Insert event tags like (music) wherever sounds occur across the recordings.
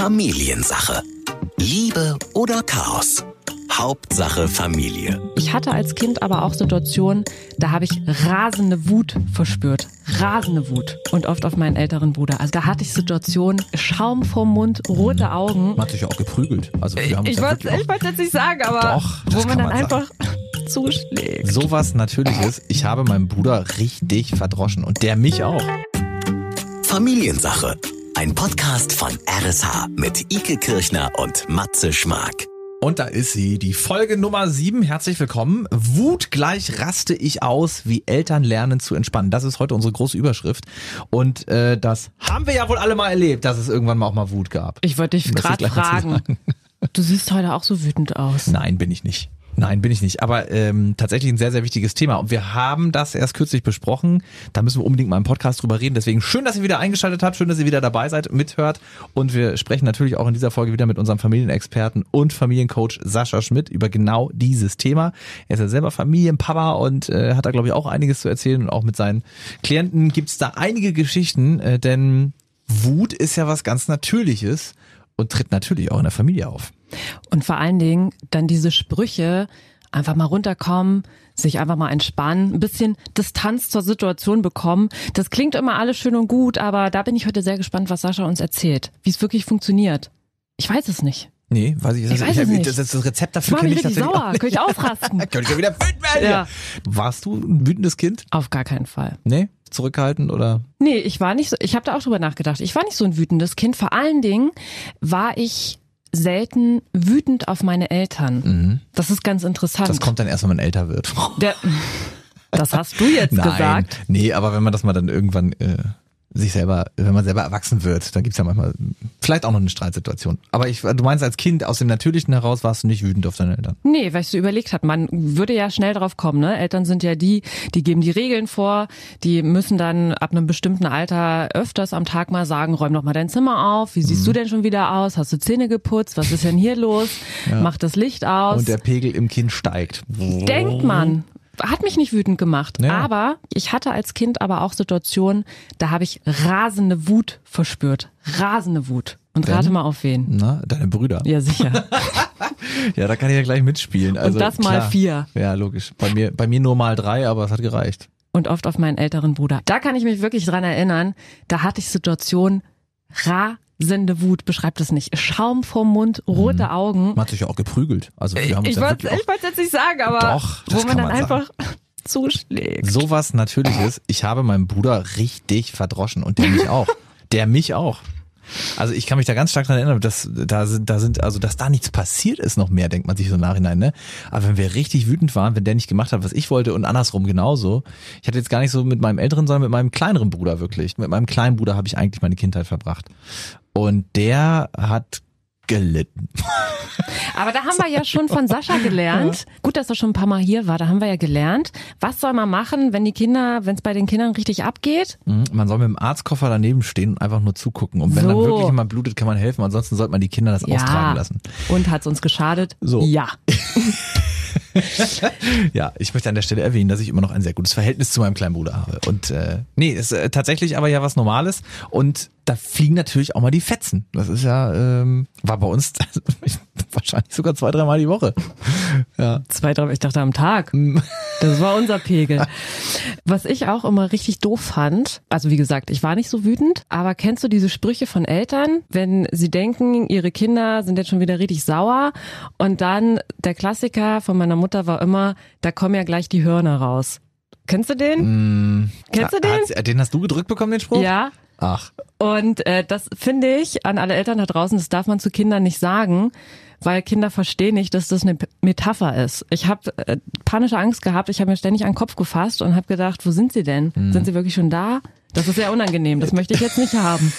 Familiensache. Liebe oder Chaos? Hauptsache Familie. Ich hatte als Kind aber auch Situationen, da habe ich rasende Wut verspürt. Rasende Wut. Und oft auf meinen älteren Bruder. Also da hatte ich Situationen, Schaum vorm Mund, rote Augen. Man hat sich ja auch geprügelt. Also wir haben Ich wollte wollte jetzt nicht sagen, aber Doch, wo man dann man sagen. einfach (laughs) zuschlägt. auch sowas Natürliches. Ich habe meinen Bruder richtig verdroschen und der mich auch. Familiensache. Ein Podcast von RSH mit Ike Kirchner und Matze Schmark. Und da ist sie, die Folge Nummer 7. Herzlich willkommen. Wut gleich raste ich aus, wie Eltern lernen zu entspannen. Das ist heute unsere große Überschrift. Und äh, das haben wir ja wohl alle mal erlebt, dass es irgendwann mal auch mal Wut gab. Ich wollte dich gerade fragen. Du siehst heute auch so wütend aus. Nein, bin ich nicht. Nein, bin ich nicht. Aber ähm, tatsächlich ein sehr, sehr wichtiges Thema. Und wir haben das erst kürzlich besprochen. Da müssen wir unbedingt mal im Podcast drüber reden. Deswegen schön, dass ihr wieder eingeschaltet habt. Schön, dass ihr wieder dabei seid, mithört. Und wir sprechen natürlich auch in dieser Folge wieder mit unserem Familienexperten und Familiencoach Sascha Schmidt über genau dieses Thema. Er ist ja selber Familienpapa und äh, hat da, glaube ich, auch einiges zu erzählen. Und auch mit seinen Klienten gibt's da einige Geschichten. Äh, denn Wut ist ja was ganz Natürliches und tritt natürlich auch in der Familie auf. Und vor allen Dingen dann diese Sprüche, einfach mal runterkommen, sich einfach mal entspannen, ein bisschen Distanz zur Situation bekommen. Das klingt immer alles schön und gut, aber da bin ich heute sehr gespannt, was Sascha uns erzählt, wie es wirklich funktioniert. Ich weiß es nicht. Nee, weiß ich, Ich weiß es hab- nicht. Das, das Rezept Ich dafür kenne ich auch sauer, nicht. könnte ich ausrasten. (laughs) Könnte ich ja wieder wütend werden. Ja. Warst du ein wütendes Kind? Auf gar keinen Fall. Nee? Zurückgehalten oder? Nee, ich war nicht so, ich habe da auch drüber nachgedacht. Ich war nicht so ein wütendes Kind. Vor allen Dingen war ich selten wütend auf meine Eltern. Das ist ganz interessant. Mhm. Das kommt dann erst, wenn man älter wird. Der, (laughs) das hast du jetzt Nein. gesagt. Nee, aber wenn man das mal dann irgendwann äh, sich selber, wenn man selber erwachsen wird, dann gibt's ja manchmal vielleicht auch noch eine Streitsituation. Aber ich, du meinst als Kind aus dem Natürlichen heraus warst du nicht wütend auf deine Eltern. Nee, weil ich so überlegt hat, man würde ja schnell drauf kommen, ne? Eltern sind ja die, die geben die Regeln vor, die müssen dann ab einem bestimmten Alter öfters am Tag mal sagen, räum doch mal dein Zimmer auf, wie Mhm. siehst du denn schon wieder aus? Hast du Zähne geputzt? Was ist denn hier los? Mach das Licht aus. Und der Pegel im Kind steigt. Denkt man. Hat mich nicht wütend gemacht. Ja. Aber ich hatte als Kind aber auch Situationen, da habe ich rasende Wut verspürt. Rasende Wut. Und Denn? rate mal auf wen. Na, deine Brüder. Ja, sicher. (laughs) Ja, da kann ich ja gleich mitspielen. Also, das mal klar. vier. Ja, logisch. Bei mir, bei mir nur mal drei, aber es hat gereicht. und oft auf meinen älteren Bruder. Da kann ich mich wirklich dran erinnern, da hatte ich Situationen, rasende Wut, beschreibt es nicht. Schaum vorm Mund, rote Augen. Man hat sich ja auch geprügelt. Also wir haben Ich wollte wollte jetzt nicht sagen, aber Doch, wo man dann man sagen. einfach (laughs) zuschlägt. sowas Natürliches. Ich habe meinen Bruder richtig verdroschen und der mich auch. Der mich auch. Also ich kann mich da ganz stark dran erinnern, dass da sind, da sind, also dass da nichts passiert ist noch mehr, denkt man sich so im Nachhinein, ne? Aber wenn wir richtig wütend waren, wenn der nicht gemacht hat, was ich wollte und andersrum genauso. Ich hatte jetzt gar nicht so mit meinem älteren, sondern mit meinem kleineren Bruder wirklich. Mit meinem kleinen Bruder habe ich eigentlich meine Kindheit verbracht. Und der hat gelitten. Aber da haben wir ja schon von Sascha gelernt. Gut, dass er schon ein paar Mal hier war. Da haben wir ja gelernt, was soll man machen, wenn die Kinder, wenn es bei den Kindern richtig abgeht? Mhm. Man soll mit dem Arztkoffer daneben stehen und einfach nur zugucken. Und wenn dann So. wirklich jemand blutet, kann man helfen. Ansonsten sollte man die Kinder das austragen lassen. Und hat's uns geschadet? So. Ja. (laughs) Ja, ich möchte an der Stelle erwähnen, dass ich immer noch ein sehr gutes Verhältnis zu meinem kleinen Bruder habe. Und äh, nee, ist äh, tatsächlich aber ja was Normales. Und da fliegen natürlich auch mal die Fetzen. Das ist ja, ähm, war bei uns (laughs) wahrscheinlich sogar zwei, dreimal die Woche. Ja. Zwei, drei, ich dachte am Tag. Das war unser Pegel. Was ich auch immer richtig doof fand, also wie gesagt, ich war nicht so wütend, aber kennst du diese Sprüche von Eltern, wenn sie denken, ihre Kinder sind jetzt schon wieder richtig sauer und dann der Klassiker von meiner Mutter war immer, da kommen ja gleich die Hörner raus. Kennst du den? Kennst du den? Hat, den hast du gedrückt bekommen, den Spruch? Ja. Ach, Und äh, das finde ich an alle Eltern da draußen, das darf man zu Kindern nicht sagen, weil Kinder verstehen nicht, dass das eine Metapher ist. Ich habe äh, panische Angst gehabt, ich habe mir ständig an den Kopf gefasst und habe gedacht, wo sind sie denn? Sind sie wirklich schon da? Das ist sehr unangenehm, das möchte ich jetzt nicht haben.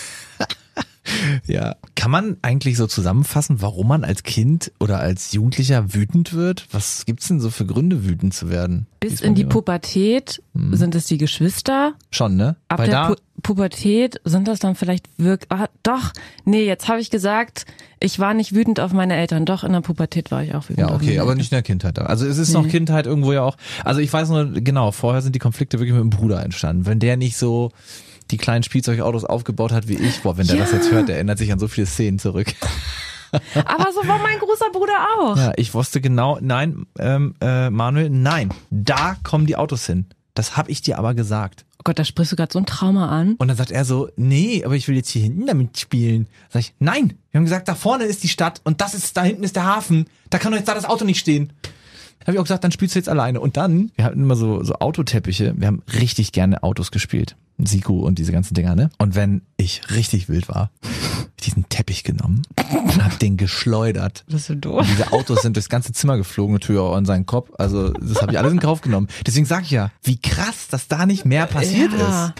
(laughs) ja. Kann man eigentlich so zusammenfassen, warum man als Kind oder als Jugendlicher wütend wird? Was gibt's denn so für Gründe, wütend zu werden? Bis in die. Pubertät sind es die Geschwister. Schon, ne? Ab Weil der Pu Pubertät sind das dann vielleicht wirklich. Ah, doch, nee, jetzt habe ich gesagt, ich war nicht wütend auf meine Eltern. Doch, in der Pubertät war ich auch wütend. Ja, auf okay, aber nicht in der Kindheit. Also es ist noch Kindheit irgendwo ja auch. Also ich weiß nur, genau, vorher sind die Konflikte wirklich mit dem Bruder entstanden. Wenn der nicht so die kleinen Spielzeugautos aufgebaut hat wie ich. Boah, wenn der das Ja. jetzt hört, der erinnert sich an so viele Szenen zurück. (laughs) Aber so war mein großer Bruder auch. Ja, ich wusste genau, nein, ähm, äh, Manuel, nein, da kommen die Autos hin. Das habe ich dir aber gesagt. Oh Gott, da sprichst du gerade so ein Trauma an. Und dann sagt er so, nee, aber ich will jetzt hier hinten damit spielen. Sag ich, nein, wir haben gesagt, da vorne ist die Stadt und das ist, da hinten ist der Hafen. Da kann doch jetzt da das Auto nicht stehen. Habe ich auch gesagt, dann spielst du jetzt alleine. Und dann, wir hatten immer so, so Autoteppiche. Wir haben richtig gerne Autos gespielt. Siku und diese ganzen Dinger, ne? Und wenn ich richtig wild war, diesen Teppich genommen und hab den geschleudert. Das ist so Und doof. diese Autos sind durchs ganze Zimmer geflogen, natürlich auch an seinen Kopf. Also das habe ich alles in Kauf genommen. Deswegen sage ich ja, wie krass, dass da nicht mehr passiert Ja. ist.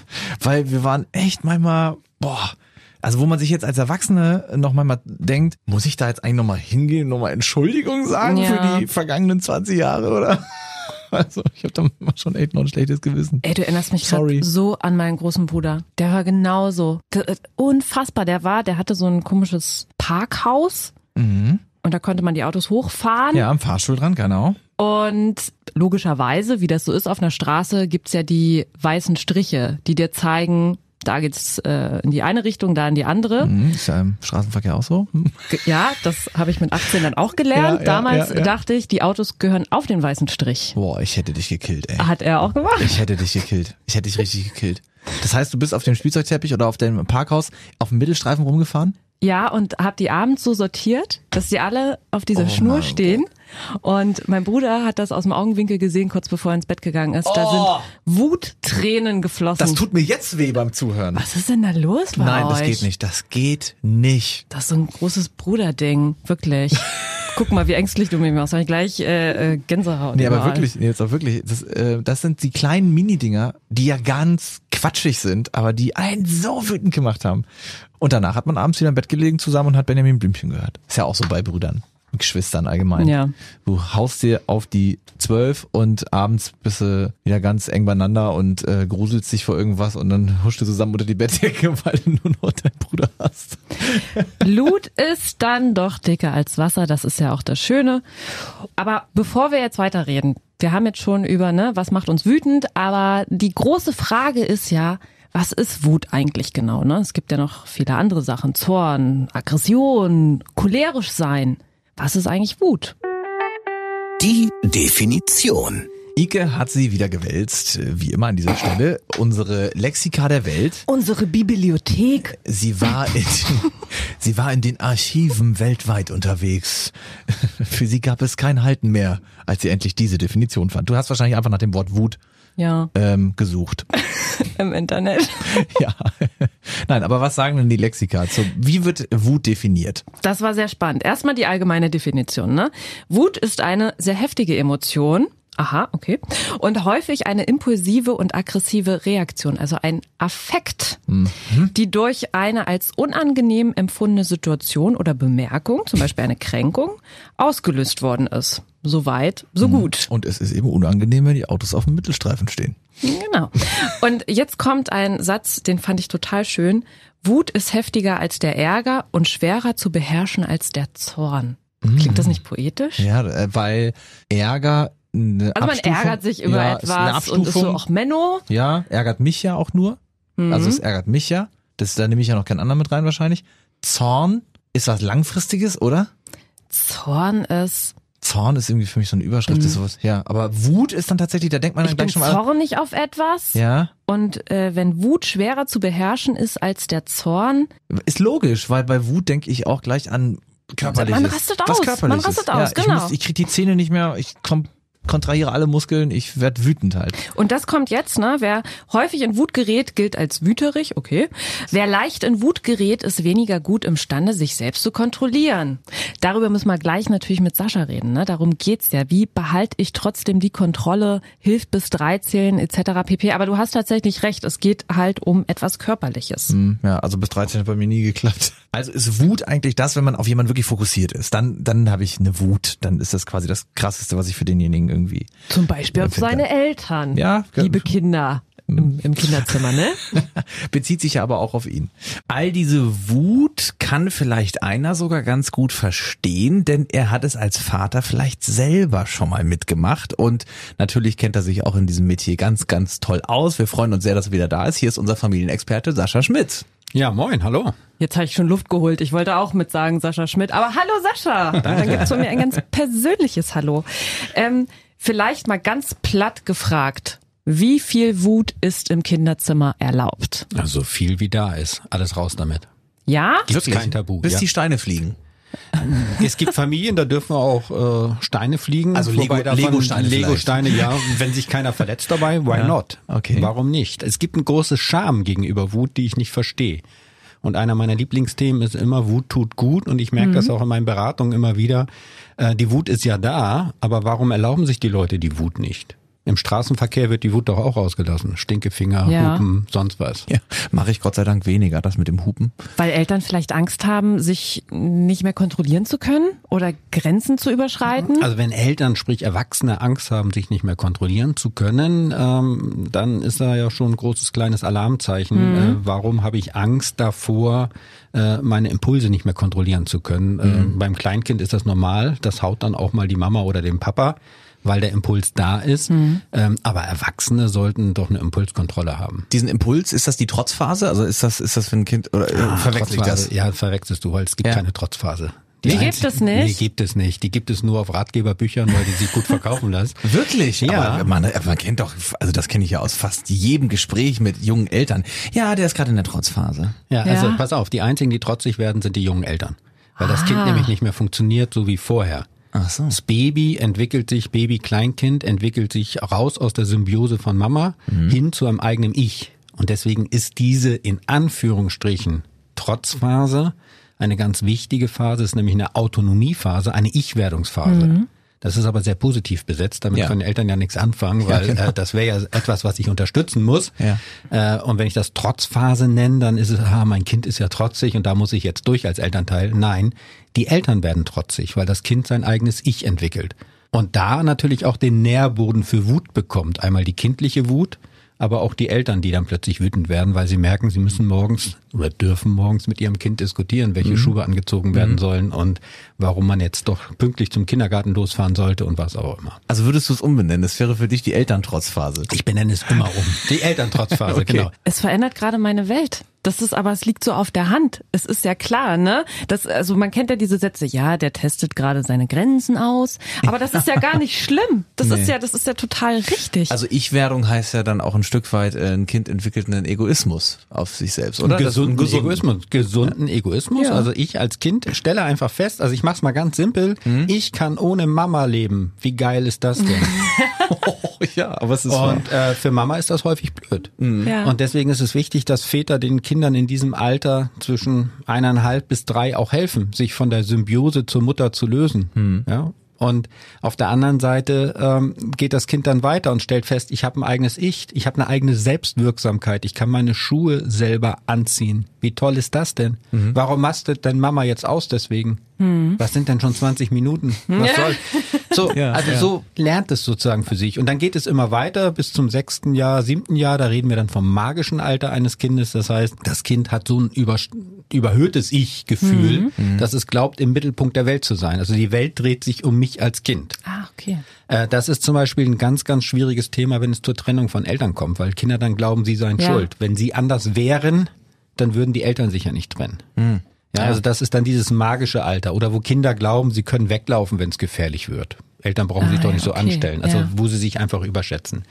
Weil wir waren echt manchmal, boah, also wo man sich jetzt als Erwachsene noch manchmal denkt, muss ich da jetzt eigentlich nochmal hingehen und nochmal Entschuldigung sagen Ja. für die vergangenen 20 Jahre, oder? (laughs) Also ich habe da schon echt noch ein schlechtes Gewissen. Ey, du erinnerst mich gerade so an meinen großen Bruder. Der war genauso. Äh, Unfassbar. Der war, der hatte so ein komisches Parkhaus Mhm. und da konnte man die Autos hochfahren. Ja, am Fahrstuhl dran, genau. Und logischerweise, wie das so ist auf einer Straße, gibt's ja die weißen Striche, die dir zeigen, da geht's äh, in die eine Richtung, da in die andere. Mhm. Ist ja im Straßenverkehr auch so. (laughs) Ja, das habe ich mit 18 dann auch gelernt. Ja, Damals ja, ja. dachte ich, die Autos gehören auf den weißen Strich. Boah, ich hätte dich gekillt, ey. Hat er auch gemacht. Ich hätte dich gekillt. Ich hätte dich richtig gekillt. Das heißt, du bist auf dem Spielzeugteppich oder auf dem Parkhaus auf dem Mittelstreifen rumgefahren? Ja, und hab die abends so sortiert, dass sie alle auf dieser Oh Schnur mein stehen. Und mein Bruder hat das aus dem Augenwinkel gesehen, kurz bevor er ins Bett gegangen ist. Da Oh. sind Wuttränen geflossen. Das tut mir jetzt weh beim Zuhören. Was ist denn da los bei Nein, euch? das geht nicht. Das geht nicht. Das ist so ein großes Bruderding, wirklich. (laughs) Guck mal, wie ängstlich du mich machst. Hab ich gleich äh, äh, Gänsehaut. Nee, aber überall. wirklich, nee, jetzt auch wirklich. Das, äh, das sind die kleinen Mini-Dinger, die ja ganz quatschig sind, aber die einen so wütend gemacht haben. Und danach hat man abends wieder im Bett gelegen zusammen und hat Benjamin Blümchen gehört. Ist ja auch so bei Brüdern. und Geschwistern allgemein. Ja. Du haust dir auf die zwölf und abends bist du wieder ganz eng beieinander und äh, gruselst dich vor irgendwas und dann huschst du zusammen unter die Bettdecke, (laughs) weil du nur noch deinen Bruder hast. Blut ist dann doch dicker als Wasser, das ist ja auch das Schöne. Aber bevor wir jetzt weiterreden, wir haben jetzt schon über, ne, was macht uns wütend, aber die große Frage ist ja, was ist Wut eigentlich genau, ne? Es gibt ja noch viele andere Sachen, Zorn, Aggression, cholerisch sein. Was ist eigentlich Wut? Die Definition. Ike hat sie wieder gewälzt, wie immer an dieser Stelle, unsere Lexika der Welt. Unsere Bibliothek. Sie war in den, (laughs) sie war in den Archiven weltweit unterwegs. (laughs) Für sie gab es kein Halten mehr, als sie endlich diese Definition fand. Du hast wahrscheinlich einfach nach dem Wort Wut Ja, ähm, gesucht. (laughs) im Internet. ja. Nein, aber was sagen denn die Lexika? zu wie wird Wut definiert? Das war sehr spannend. Erstmal die allgemeine Definition. Ne? Wut ist eine sehr heftige Emotion. Aha, okay. Und häufig eine impulsive und aggressive Reaktion, also ein Affekt, die durch eine als unangenehm empfundene Situation oder Bemerkung, zum Beispiel eine Kränkung, ausgelöst worden ist. Soweit, so gut. Und es ist eben unangenehm, wenn die Autos auf dem Mittelstreifen stehen. Genau. Und jetzt kommt ein Satz, den fand ich total schön. Wut ist heftiger als der Ärger und schwerer zu beherrschen als der Zorn. Klingt das nicht poetisch? Ja, äh, weil Ärger eine Also man Abstufung- ärgert sich über ja, etwas und ist so auch Menno. Ja, ärgert mich ja auch nur. Also es ärgert mich ja. Das, da nehme ich ja noch keinen anderen mit rein wahrscheinlich. Zorn ist was Langfristiges, oder? Zorn ist, Zorn ist irgendwie für mich so eine Überschrift, ist sowas. Ja, aber Wut ist dann tatsächlich, da denkt man dann ich bin gleich schon mal. zornig auf etwas. Ja, Und äh, wenn Wut schwerer zu beherrschen ist als der Zorn, ist logisch, weil bei Wut denke ich auch gleich an körperliches. Man rastet aus, man rastet aus, ja, genau. Ich, muss, ich kriege die Zähne nicht mehr, ich komm, kontrahiere alle Muskeln, ich werd wütend halt. Und das kommt jetzt, ne? Wer häufig in Wut gerät, gilt als wüterig, okay. Wer leicht in Wut gerät, ist weniger gut imstande, sich selbst zu kontrollieren. Darüber müssen wir gleich natürlich mit Sascha reden, ne? Darum geht's ja. Wie behalte ich trotzdem die Kontrolle, hilft bis drei zählen etc. pp. Aber du hast tatsächlich recht, es geht halt um etwas Körperliches. Hm, Ja, also bis 13 hat bei mir nie geklappt. Also ist Wut eigentlich das, wenn man auf jemanden wirklich fokussiert ist. Dann, dann habe ich eine Wut. Dann ist das quasi das Krasseste, was ich für denjenigen irgendwie. Zum Beispiel auf seine Eltern. Ja, Liebe Kinder. im, im Kinderzimmer, ne? (laughs) Bezieht sich ja aber auch auf ihn. All diese Wut kann vielleicht einer sogar ganz gut verstehen, denn er hat es als Vater vielleicht selber schon mal mitgemacht und natürlich kennt er sich auch in diesem Metier ganz, ganz toll aus. Wir freuen uns sehr, dass er wieder da ist. Hier ist unser Familienexperte Sascha Schmidt. Ja, moin, hallo. Jetzt habe ich schon Luft geholt. Ich wollte auch mit sagen, Sascha Schmidt. Aber hallo Sascha. Dann gibt's von mir ein ganz persönliches Hallo. Ähm, vielleicht mal ganz platt gefragt. Wie viel Wut ist im Kinderzimmer erlaubt? Also viel wie da ist. Alles raus damit. Ja? Gibt's kein Tabu. Bis ja. die Steine fliegen. (laughs) Es gibt Familien, da dürfen auch äh, Steine fliegen. Also Lego- Wobei davon- Lego-Steine Lego-Steine, ja. (laughs) Wenn sich keiner verletzt dabei, why Ja, not? okay. Warum nicht? Es gibt ein großes Scham gegenüber Wut, die ich nicht verstehe. Und einer meiner Lieblingsthemen ist immer, Wut tut gut. Und ich merke das auch in meinen Beratungen immer wieder. Äh, die Wut ist ja da, aber warum erlauben sich die Leute die Wut nicht? Im Straßenverkehr wird die Wut doch auch ausgelassen. Stinkefinger, Ja. Hupen, sonst was. Ja, mache ich Gott sei Dank weniger, das mit dem Hupen. Weil Eltern vielleicht Angst haben, sich nicht mehr kontrollieren zu können oder Grenzen zu überschreiten? Also wenn Eltern, sprich Erwachsene, Angst haben, sich nicht mehr kontrollieren zu können, ähm, dann ist da ja schon ein großes kleines Alarmzeichen. Äh, warum habe ich Angst davor, äh, meine Impulse nicht mehr kontrollieren zu können? Äh, beim Kleinkind ist das normal. Das haut dann auch mal die Mama oder den Papa weil der Impuls da ist. Ähm, aber Erwachsene sollten doch eine Impulskontrolle haben. Diesen Impuls, ist das die Trotzphase? Also ist das, ist das für ein Kind, oder äh, verwechsel ich Trotzphase, das? Ja, verwechselst du, weil es gibt Ja. keine Trotzphase. Die gibt einzige- es nicht? Nee, gibt es nicht. Die gibt es nur auf Ratgeberbüchern, weil die sich gut verkaufen lassen. (laughs) Wirklich? Ja. Aber man, man kennt doch, also das kenne ich ja aus fast jedem Gespräch mit jungen Eltern. Ja, der ist gerade in der Trotzphase. Ja, Ja. also pass auf, die einzigen, die trotzig werden, sind die jungen Eltern. Weil das Kind Ah. nämlich nicht mehr funktioniert, so wie vorher. Ach so. Das Baby entwickelt sich, Baby-Kleinkind entwickelt sich raus aus der Symbiose von Mama hin zu einem eigenen Ich. Und deswegen ist diese in Anführungsstrichen Trotzphase eine ganz wichtige Phase, ist nämlich eine Autonomiephase, eine Ich-Werdungsphase. Das ist aber sehr positiv besetzt, damit Ja. können Eltern ja nichts anfangen, weil genau. äh, das wäre ja etwas, was ich unterstützen muss. Ja. Äh, und wenn ich das Trotzphase nenne, dann ist es, ah, mein Kind ist ja trotzig und da muss ich jetzt durch als Elternteil. Nein, die Eltern werden trotzig, weil das Kind sein eigenes Ich entwickelt. Und da natürlich auch den Nährboden für Wut bekommt. Einmal die kindliche Wut, aber auch die Eltern, die dann plötzlich wütend werden, weil sie merken, sie müssen morgens oder dürfen morgens mit ihrem Kind diskutieren, welche Schuhe angezogen werden sollen und warum man jetzt doch pünktlich zum Kindergarten losfahren sollte und was auch immer. Also würdest du es umbenennen? Das wäre für dich die Elterntrotzphase. Ich benenne es immer um. Die Elterntrotzphase, (laughs) Okay. genau. Es verändert gerade meine Welt. Das ist aber, es liegt so auf der Hand. Es ist ja klar, ne? Das, also man kennt ja diese Sätze, ja, der testet gerade seine Grenzen aus. Aber das ist ja gar nicht (laughs) schlimm. Das Nee. ist ja, das ist ja total richtig. Also Ich-Werdung heißt ja dann auch ein Stück weit, äh, ein Kind entwickelt einen Egoismus auf sich selbst, oder? Das- gesunden gesunden- Egoismus. Gesunden Egoismus. Ja. Also ich als Kind stelle einfach fest, also ich mach's mal ganz simpel, Mhm. ich kann ohne Mama leben. Wie geil ist das denn? Oh, (laughs) (laughs) ja, aber es ist. Und äh, für Mama ist das häufig blöd. Ja. Und deswegen ist es wichtig, dass Väter den Kindern in diesem Alter zwischen eineinhalb bis drei auch helfen, sich von der Symbiose zur Mutter zu lösen. Ja. Und auf der anderen Seite ähm, geht das Kind dann weiter und stellt fest, ich habe ein eigenes Ich, ich habe eine eigene Selbstwirksamkeit, ich kann meine Schuhe selber anziehen. Wie toll ist das denn? Warum mastet denn Mama jetzt aus deswegen? Was sind denn schon 20 Minuten? Was soll? So, Ja, also ja. so lernt es sozusagen für sich. Und dann geht es immer weiter bis zum sechsten Jahr, siebten Jahr. Da reden wir dann vom magischen Alter eines Kindes. Das heißt, das Kind hat so ein über, überhöhtes Ich-Gefühl, dass es glaubt, im Mittelpunkt der Welt zu sein. Also die Welt dreht sich um mich als Kind. ah, okay. Äh, Das ist zum Beispiel ein ganz, ganz schwieriges Thema, wenn es zur Trennung von Eltern kommt, weil Kinder dann glauben, sie seien Ja. schuld. Wenn sie anders wären, dann würden die Eltern sich ja nicht trennen. Ja, also das ist dann dieses magische Alter oder wo Kinder glauben, sie können weglaufen, wenn es gefährlich wird. Eltern brauchen Ah, sich doch ja, nicht so okay, anstellen. Also ja. wo sie sich einfach überschätzen.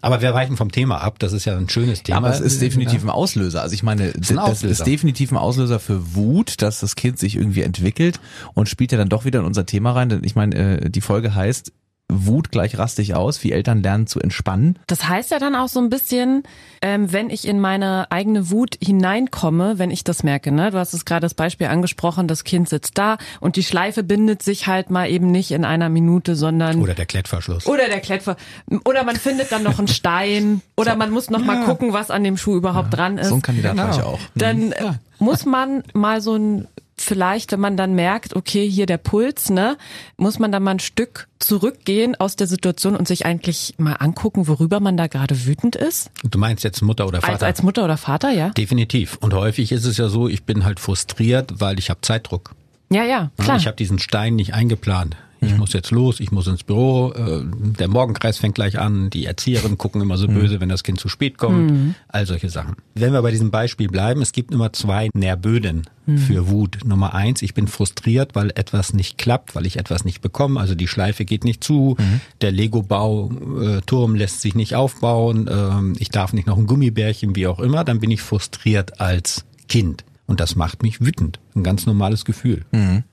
Aber wir weichen vom Thema ab. Das ist ja ein schönes Thema. Aber es ist definitiv ein Auslöser. Also ich meine, ein das ist Auslöser. definitiv ein Auslöser für Wut, dass das Kind sich irgendwie entwickelt und spielt ja dann doch wieder in unser Thema rein. Denn ich meine, äh, die Folge heißt Wut gleich rastig aus, wie Eltern lernen zu entspannen. Das heißt ja dann auch so ein bisschen, ähm, wenn ich in meine eigene Wut hineinkomme, wenn ich das merke, ne? Du hast es gerade das Beispiel angesprochen, das Kind sitzt da und die Schleife bindet sich halt mal eben nicht in einer Minute, sondern Oder der Klettverschluss. oder der Klettver oder man findet dann noch einen Stein oder man muss noch mal gucken, was an dem Schuh überhaupt dran ist. So ein Kandidat Genau. war ich auch. dann äh, muss man mal so ein vielleicht, wenn man dann merkt, okay, hier der Puls, ne, muss man dann mal ein Stück zurückgehen aus der Situation und sich eigentlich mal angucken, worüber man da gerade wütend ist? Du meinst jetzt Mutter oder Vater? Als, als Mutter oder Vater, ja? Definitiv. Und häufig ist es ja so, ich bin halt frustriert, weil ich habe Zeitdruck. Ja, ja, klar. Ich habe diesen Stein nicht eingeplant. Ich muss jetzt los, ich muss ins Büro, äh, der Morgenkreis fängt gleich an, die Erzieherinnen gucken immer so böse, wenn das Kind zu spät kommt, all solche Sachen. Wenn wir bei diesem Beispiel bleiben, es gibt immer zwei Nährböden für Wut. Nummer eins, ich bin frustriert, weil etwas nicht klappt, weil ich etwas nicht bekomme, also die Schleife geht nicht zu, der Lego-Bau-Turm lässt sich nicht aufbauen, ähm, ich darf nicht noch ein Gummibärchen, wie auch immer, dann bin ich frustriert als Kind. Und das macht mich wütend. Ein ganz normales Gefühl.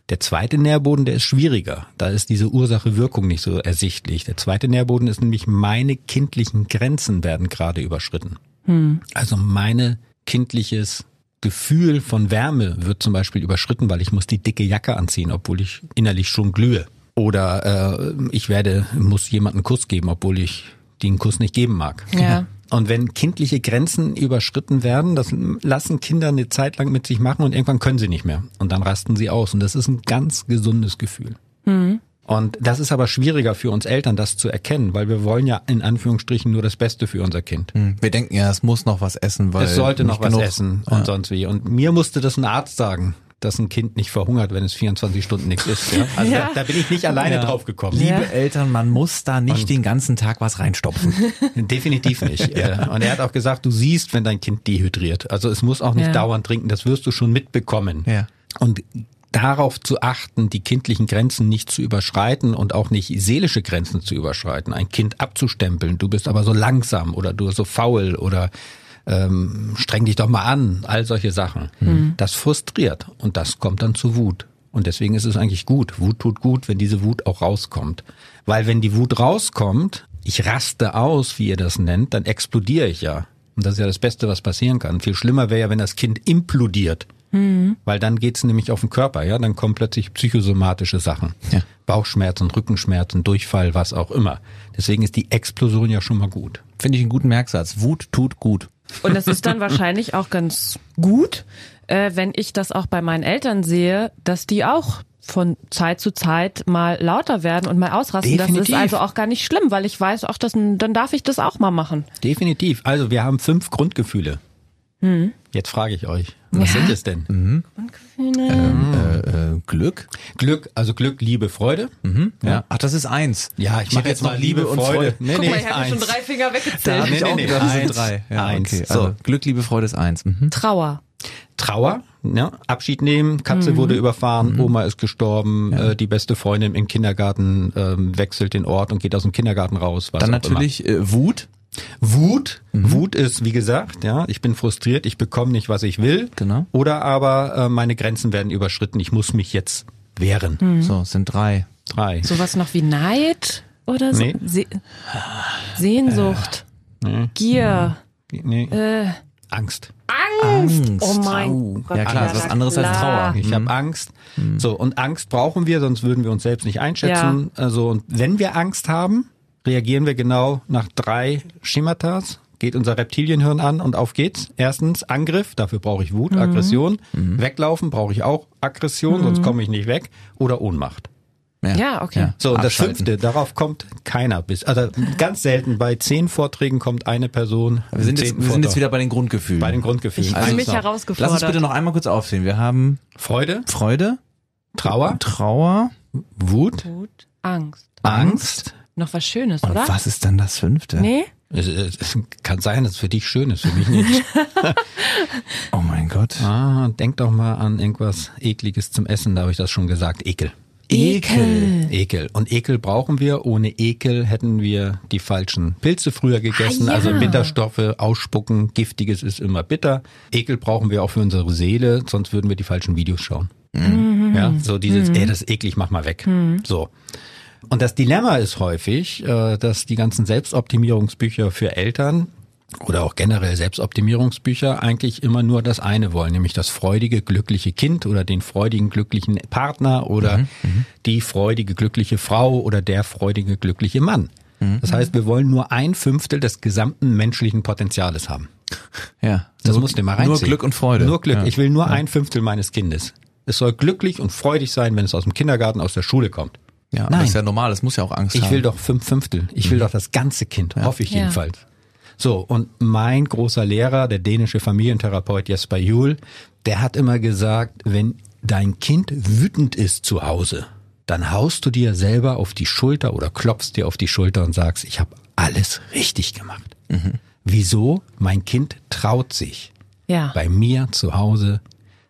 Der zweite Nährboden, der ist schwieriger. Da ist diese Ursache-Wirkung nicht so ersichtlich. Der zweite Nährboden ist nämlich, meine kindlichen Grenzen werden gerade überschritten. Also meine kindliches Gefühl von Wärme wird zum Beispiel überschritten, weil ich muss die dicke Jacke anziehen, obwohl ich innerlich schon glühe. Oder äh, ich werde, muss jemanden einen Kuss geben, obwohl ich den Kuss nicht geben mag. Ja. (laughs) Und wenn kindliche Grenzen überschritten werden, das lassen Kinder eine Zeit lang mit sich machen und irgendwann können sie nicht mehr. Und dann rasten sie aus. Und das ist ein ganz gesundes Gefühl. Und das ist aber schwieriger für uns Eltern, das zu erkennen, weil wir wollen ja in Anführungsstrichen nur das Beste für unser Kind. Hm. Wir denken ja, es muss noch was essen, weil Es sollte noch was essen und sonst wie. Und mir musste das ein Arzt sagen, dass ein Kind nicht verhungert, wenn es 24 Stunden nichts isst. Ja? Also Ja. Da, da bin ich nicht alleine Ja. drauf gekommen. Liebe Ja. Eltern, man muss da nicht den ganzen Tag was reinstopfen. (laughs) Definitiv nicht. Und er hat auch gesagt, du siehst, wenn dein Kind dehydriert. Also es muss auch nicht Ja. dauernd trinken, das wirst du schon mitbekommen. Ja. Und darauf zu achten, die kindlichen Grenzen nicht zu überschreiten und auch nicht seelische Grenzen zu überschreiten, ein Kind abzustempeln, du bist aber so langsam oder du bist so faul oder ähm, streng dich doch mal an, all solche Sachen. Das frustriert und das kommt dann zu Wut. Und deswegen ist es eigentlich gut. Wut tut gut, wenn diese Wut auch rauskommt. Weil wenn die Wut rauskommt, ich raste aus, wie ihr das nennt, dann explodiere ich ja. Und das ist ja das Beste, was passieren kann. Viel schlimmer wäre ja, wenn das Kind implodiert. Weil dann geht's nämlich auf den Körper, ja, dann kommen plötzlich psychosomatische Sachen. Ja. Bauchschmerzen, Rückenschmerzen, Durchfall, was auch immer. Deswegen ist die Explosion ja schon mal gut. Finde ich einen guten Merksatz. Wut tut gut. Und das ist dann wahrscheinlich auch ganz gut, äh, wenn ich das auch bei meinen Eltern sehe, dass die auch von Zeit zu Zeit mal lauter werden und mal ausrasten. Das Definitiv. ist also auch gar nicht schlimm, weil ich weiß auch, dass dann darf ich das auch mal machen. Definitiv. Also wir haben fünf Grundgefühle. Jetzt frage ich euch, was Ja. sind es denn? Äh, äh, Glück? Glück, also Glück, Liebe, Freude. Ja. Ach, das ist eins. Ja, ich mache jetzt mal Liebe und Freude. Nee, Guck nee, mal, ich habe schon drei Finger weggezählt. ich nee, nee, das sind eins. drei. Ja, Eins. okay. So. Also Glück, Liebe, Freude ist eins. Mhm. Trauer. Trauer, ne? Abschied nehmen, Katze wurde überfahren, Oma ist gestorben, äh, die beste Freundin im Kindergarten ähm, wechselt den Ort und geht aus dem Kindergarten raus. Was Dann auch immer. natürlich äh, Wut. Wut. Wut ist, wie gesagt, ja, ich bin frustriert, ich bekomme nicht, was ich will. Genau. Oder aber äh, meine Grenzen werden überschritten, ich muss mich jetzt wehren. So, es sind drei. Drei. Sowas noch wie Neid oder so? Nee. Se Sehnsucht. Gier. Nee. Äh, Angst. Angst. Angst. Oh mein. Gott. Ja, klar, ist was anderes als klar. Trauer. Ich habe Angst. So, und Angst brauchen wir, sonst würden wir uns selbst nicht einschätzen. Also, und wenn wir Angst haben, reagieren wir genau nach drei Schematas. Geht unser Reptilienhirn an und auf geht's. Erstens Angriff, dafür brauche ich Wut, Aggression. Weglaufen brauche ich auch Aggression, sonst komme ich nicht weg. Oder Ohnmacht. Ja, okay. So, und das fünfte, darauf kommt keiner bis. Also ganz selten, bei zehn Vorträgen kommt eine Person. Wir sind, jetzt, wir sind jetzt wieder bei den Grundgefühlen. bei den Grundgefühlen. Ich Also mich so. herausgefordert. Lass uns bitte noch einmal kurz aufsehen. Wir haben Freude, Freude, Trauer, Trauer, Wut, Wut, Angst. Angst. Noch was Schönes, und oder? was ist dann das fünfte? Nee? Es, es, es kann sein, dass es für dich schön ist, für mich nicht. (laughs) Oh mein Gott. ah, denk doch mal an irgendwas Ekliges zum Essen, da habe ich das schon gesagt. Ekel. Ekel. Ekel. Und Ekel brauchen wir. Ohne Ekel hätten wir die falschen Pilze früher gegessen. Ah, ja. Also Bitterstoffe, ausspucken, Giftiges ist immer bitter. Ekel brauchen wir auch für unsere Seele, sonst würden wir die falschen Videos schauen. Mhm. Ja, so dieses, ey, das ist eklig, mach mal weg. So. Und das Dilemma ist häufig, äh, dass die ganzen Selbstoptimierungsbücher für Eltern oder auch generell Selbstoptimierungsbücher eigentlich immer nur das eine wollen, nämlich das freudige, glückliche Kind oder den freudigen, glücklichen Partner oder die freudige, glückliche Frau oder der freudige, glückliche Mann. Das heißt, wir wollen nur ein Fünftel des gesamten menschlichen Potenziales haben. Ja. Das nur, musst du mal reinziehen. Nur Glück und Freude. Nur Glück. Ja. Ich will nur ein Fünftel meines Kindes. Es soll glücklich und freudig sein, wenn es aus dem Kindergarten, aus der Schule kommt. Ja, Nein. das ist ja normal, das muss ja auch Angst Ich haben. will doch fünf Fünftel. Ich will doch das ganze Kind, hoffe ich Ja. jedenfalls. So, und mein großer Lehrer, der dänische Familientherapeut Jesper Juhl, der hat immer gesagt, wenn dein Kind wütend ist zu Hause, dann haust du dir selber auf die Schulter oder klopfst dir auf die Schulter und sagst, ich habe alles richtig gemacht. Wieso? Mein Kind traut sich, Ja. bei mir zu Hause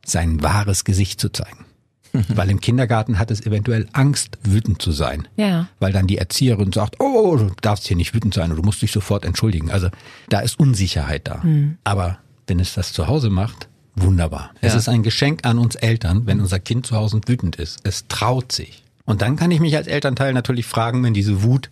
sein wahres Gesicht zu zeigen. (laughs) Weil im Kindergarten hat es eventuell Angst, wütend zu sein. Ja. Weil dann die Erzieherin sagt, oh, du darfst hier nicht wütend sein und du musst dich sofort entschuldigen. Also da ist Unsicherheit da. Aber wenn es das zu Hause macht, wunderbar. Es Ja. ist ein Geschenk an uns Eltern, wenn unser Kind zu Hause wütend ist. Es traut sich. Und dann kann ich mich als Elternteil natürlich fragen, wenn diese Wut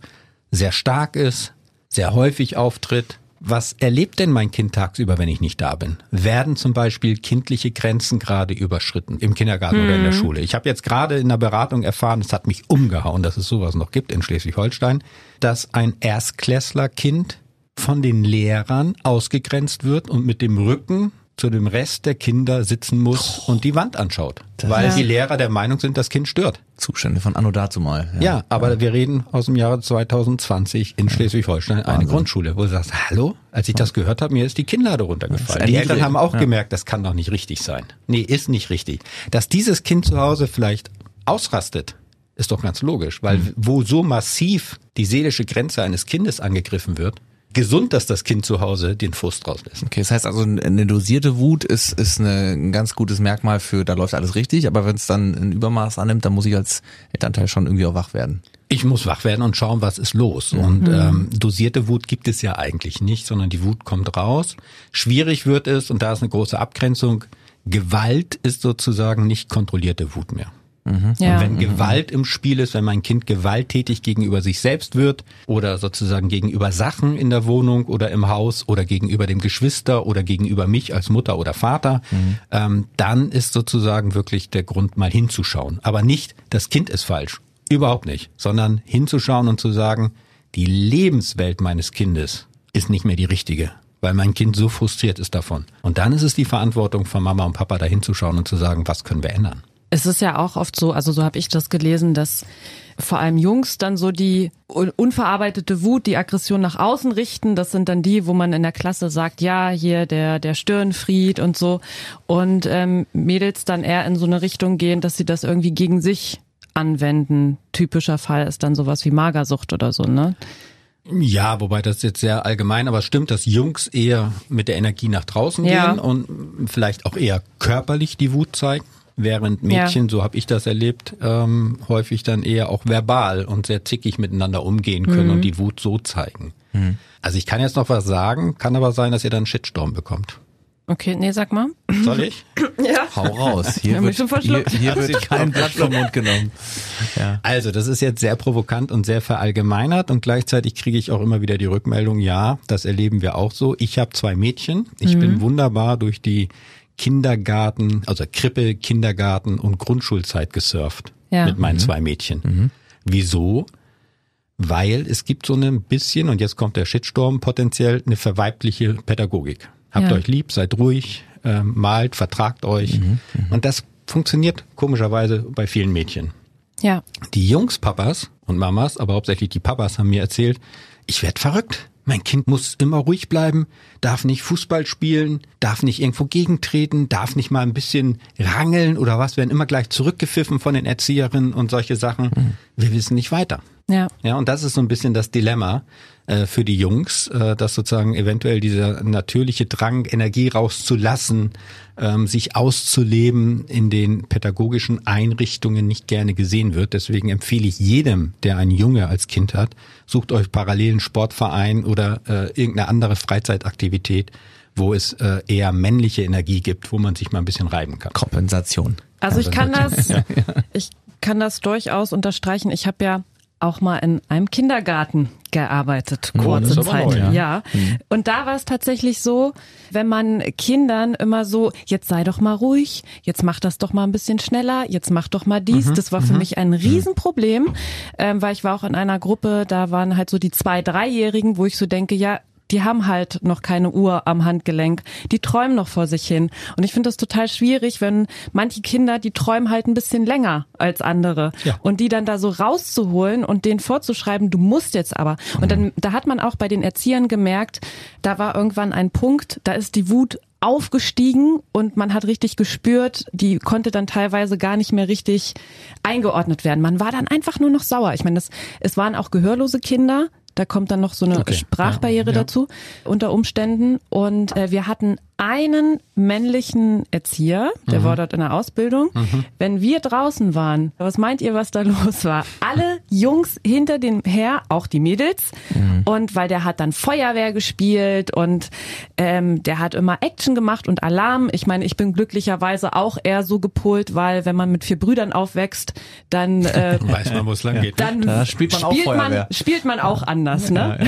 sehr stark ist, sehr häufig auftritt, was erlebt denn mein Kind tagsüber, wenn ich nicht da bin? Werden zum Beispiel kindliche Grenzen gerade überschritten im Kindergarten oder in der Schule? Ich habe jetzt gerade in der Beratung erfahren, es hat mich umgehauen, dass es sowas noch gibt in Schleswig-Holstein, dass ein Erstklässlerkind von den Lehrern ausgegrenzt wird und mit dem Rücken zu dem Rest der Kinder sitzen muss und die Wand anschaut, weil Ja. die Lehrer der Meinung sind, das Kind stört. Zustände von Anno dazu mal. Ja, aber wir reden aus dem Jahre 2020 in Schleswig-Holstein, eine Grundschule, wo du sagst, hallo, als ich das gehört habe, mir ist die Kinnlade runtergefallen. Das Die Eltern haben auch ja. gemerkt, das kann doch nicht richtig sein. Nee, ist nicht richtig. Dass dieses Kind zu Hause vielleicht ausrastet, ist doch ganz logisch, weil Mhm. wo so massiv die seelische Grenze eines Kindes angegriffen wird, gesund, dass das Kind zu Hause den Frust rauslässt. Okay, das heißt also, eine dosierte Wut ist, ist eine, ein ganz gutes Merkmal für, da läuft alles richtig, aber wenn es dann ein Übermaß annimmt, dann muss ich als Elternteil schon irgendwie auch wach werden. Ich muss wach werden und schauen, was ist los. Und ähm, dosierte Wut gibt es ja eigentlich nicht, sondern die Wut kommt raus. Schwierig wird es, und da ist eine große Abgrenzung, Gewalt ist sozusagen nicht kontrollierte Wut mehr. Ja. Und wenn Gewalt im Spiel ist, wenn mein Kind gewalttätig gegenüber sich selbst wird oder sozusagen gegenüber Sachen in der Wohnung oder im Haus oder gegenüber dem Geschwister oder gegenüber mich als Mutter oder Vater, ähm, dann ist sozusagen wirklich der Grund mal hinzuschauen. Aber nicht, das Kind ist falsch. Überhaupt nicht. Sondern hinzuschauen und zu sagen, die Lebenswelt meines Kindes ist nicht mehr die richtige. Weil mein Kind so frustriert ist davon. Und dann ist es die Verantwortung von Mama und Papa, da hinzuschauen und zu sagen, was können wir ändern. Es ist ja auch oft so, also so habe ich das gelesen, dass vor allem Jungs dann so die un- unverarbeitete Wut, die Aggression nach außen richten. Das sind dann die, wo man in der Klasse sagt, ja, hier der der Stirnfried und so. Und ähm, Mädels dann eher in so eine Richtung gehen, dass sie das irgendwie gegen sich anwenden. Typischer Fall ist dann sowas wie Magersucht oder so, ne? Ja, wobei das jetzt sehr allgemein, aber stimmt, dass Jungs eher mit der Energie nach draußen Ja. gehen und vielleicht auch eher körperlich die Wut zeigen, während Mädchen, so habe ich das erlebt, ähm, häufig dann eher auch verbal und sehr zickig miteinander umgehen können und die Wut so zeigen. Also ich kann jetzt noch was sagen, kann aber sein, dass ihr dann einen Shitstorm bekommt. Okay, nee, sag mal. Soll ich? (laughs) Hau raus. Hier mich wird, schon hier, verschluckt. hier wird kein Blatt vom Mund genommen. Ja. Also, das ist jetzt sehr provokant und sehr verallgemeinert und gleichzeitig kriege ich auch immer wieder die Rückmeldung, ja, das erleben wir auch so. Ich habe zwei Mädchen. Ich bin wunderbar durch die Kindergarten, also Krippe, Kindergarten und Grundschulzeit gesurft Ja. mit meinen zwei Mädchen. Wieso? Weil es gibt so ein bisschen, und jetzt kommt der Shitstorm, potenziell eine verweibliche Pädagogik. Habt Ja. euch lieb, seid ruhig, ähm, malt, vertragt euch. Und das funktioniert komischerweise bei vielen Mädchen. Ja. Die Jungspapas und Mamas, aber hauptsächlich die Papas haben mir erzählt, ich werd verrückt. Mein Kind muss immer ruhig bleiben, darf nicht Fußball spielen, darf nicht irgendwo gegentreten, darf nicht mal ein bisschen rangeln oder was, werden immer gleich zurückgepfiffen von den Erzieherinnen und solche Sachen. Wir wissen nicht weiter. Ja. Ja, und das ist so ein bisschen das Dilemma äh, für die Jungs, äh, dass sozusagen eventuell dieser natürliche Drang, Energie rauszulassen, ähm, sich auszuleben in den pädagogischen Einrichtungen nicht gerne gesehen wird. Deswegen empfehle ich jedem, der einen Junge als Kind hat, sucht euch parallelen Sportverein oder äh, irgendeine andere Freizeitaktivität, wo es äh, eher männliche Energie gibt, wo man sich mal ein bisschen reiben kann. Kompensation. Also ich kann das, (laughs) ich kann das durchaus unterstreichen. Ich habe ja auch mal in einem Kindergarten gearbeitet, das kurze aber Zeit. neu, ja. ja. Und da war es tatsächlich so, wenn man Kindern immer so, jetzt sei doch mal ruhig, jetzt mach das doch mal ein bisschen schneller, jetzt mach doch mal dies. Das war für mich ein Riesenproblem, ähm, weil ich war auch in einer Gruppe, da waren halt so die zwei, dreijährigen, wo ich so denke, ja, die haben halt noch keine Uhr am Handgelenk, die träumen noch vor sich hin. Und ich finde das total schwierig, wenn manche Kinder, die träumen halt ein bisschen länger als andere. Ja. Und die dann da so rauszuholen und denen vorzuschreiben, du musst jetzt aber. Und dann, da hat man auch bei den Erziehern gemerkt, da war irgendwann ein Punkt, da ist die Wut aufgestiegen und man hat richtig gespürt, die konnte dann teilweise gar nicht mehr richtig eingeordnet werden. Man war dann einfach nur noch sauer. Ich meine, das, es waren auch gehörlose Kinder. Da kommt dann noch so eine Okay. Sprachbarriere Ja, ja. dazu unter Umständen. Und äh, wir hatten einen männlichen Erzieher, Mhm. der war dort in der Ausbildung. Wenn wir draußen waren, was meint ihr, was da (laughs) los war? Alle Jungs hinter dem her, auch die Mädels. Mhm. Und weil der hat dann Feuerwehr gespielt und ähm, der hat immer Action gemacht und Alarm. Ich meine, ich bin glücklicherweise auch eher so gepolt, weil wenn man mit vier Brüdern aufwächst, dann (laughs) äh, Weiß man, wo es lang geht. dann Da spielt man auch man, Feuerwehr. spielt man auch anders, ne?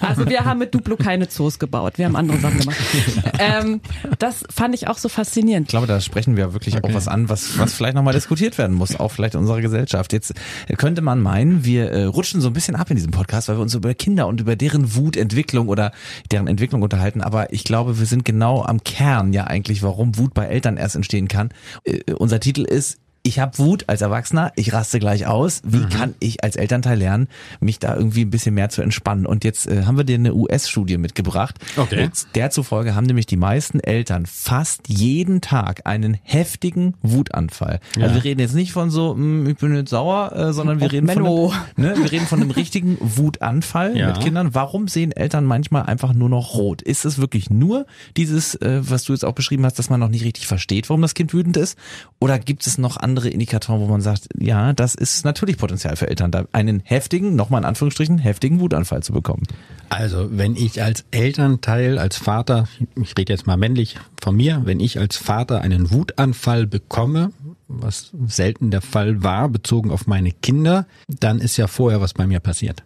Also wir haben mit Duplo keine Zoos gebaut, wir haben andere Sachen gemacht. (laughs) ähm, das fand ich auch so faszinierend. Ich glaube, da sprechen wir wirklich auch was an, was, was vielleicht nochmal diskutiert werden muss, auch vielleicht in unserer Gesellschaft. Jetzt könnte man meinen, wir äh, rutschen so ein bisschen ab in diesem Podcast, weil wir uns über Kinder und über deren Wutentwicklung oder deren Entwicklung unterhalten. Aber ich glaube, wir sind genau am Kern ja eigentlich, warum Wut bei Eltern erst entstehen kann. Äh, unser Titel ist ich habe Wut als Erwachsener, ich raste gleich aus. Wie kann ich als Elternteil lernen, mich da irgendwie ein bisschen mehr zu entspannen? Und jetzt äh, haben wir dir eine US-Studie mitgebracht. Okay. Und der zufolge haben nämlich die meisten Eltern fast jeden Tag einen heftigen Wutanfall. Also wir reden jetzt nicht von so, "Hm, ich bin jetzt sauer, äh, sondern wir Oh, reden von einem, ne, wir reden von einem richtigen (laughs) Wutanfall Ja. mit Kindern. Warum sehen Eltern manchmal einfach nur noch rot? Ist es wirklich nur dieses, äh, was du jetzt auch beschrieben hast, dass man noch nicht richtig versteht, warum das Kind wütend ist? Oder gibt es noch andere Indikatoren, wo man sagt, ja, das ist natürlich Potenzial für Eltern, da einen heftigen, nochmal in Anführungsstrichen, heftigen Wutanfall zu bekommen? Also, wenn ich als Elternteil, als Vater, ich rede jetzt mal männlich von mir, wenn ich als Vater einen Wutanfall bekomme, was selten der Fall war, bezogen auf meine Kinder, dann ist ja vorher was bei mir passiert.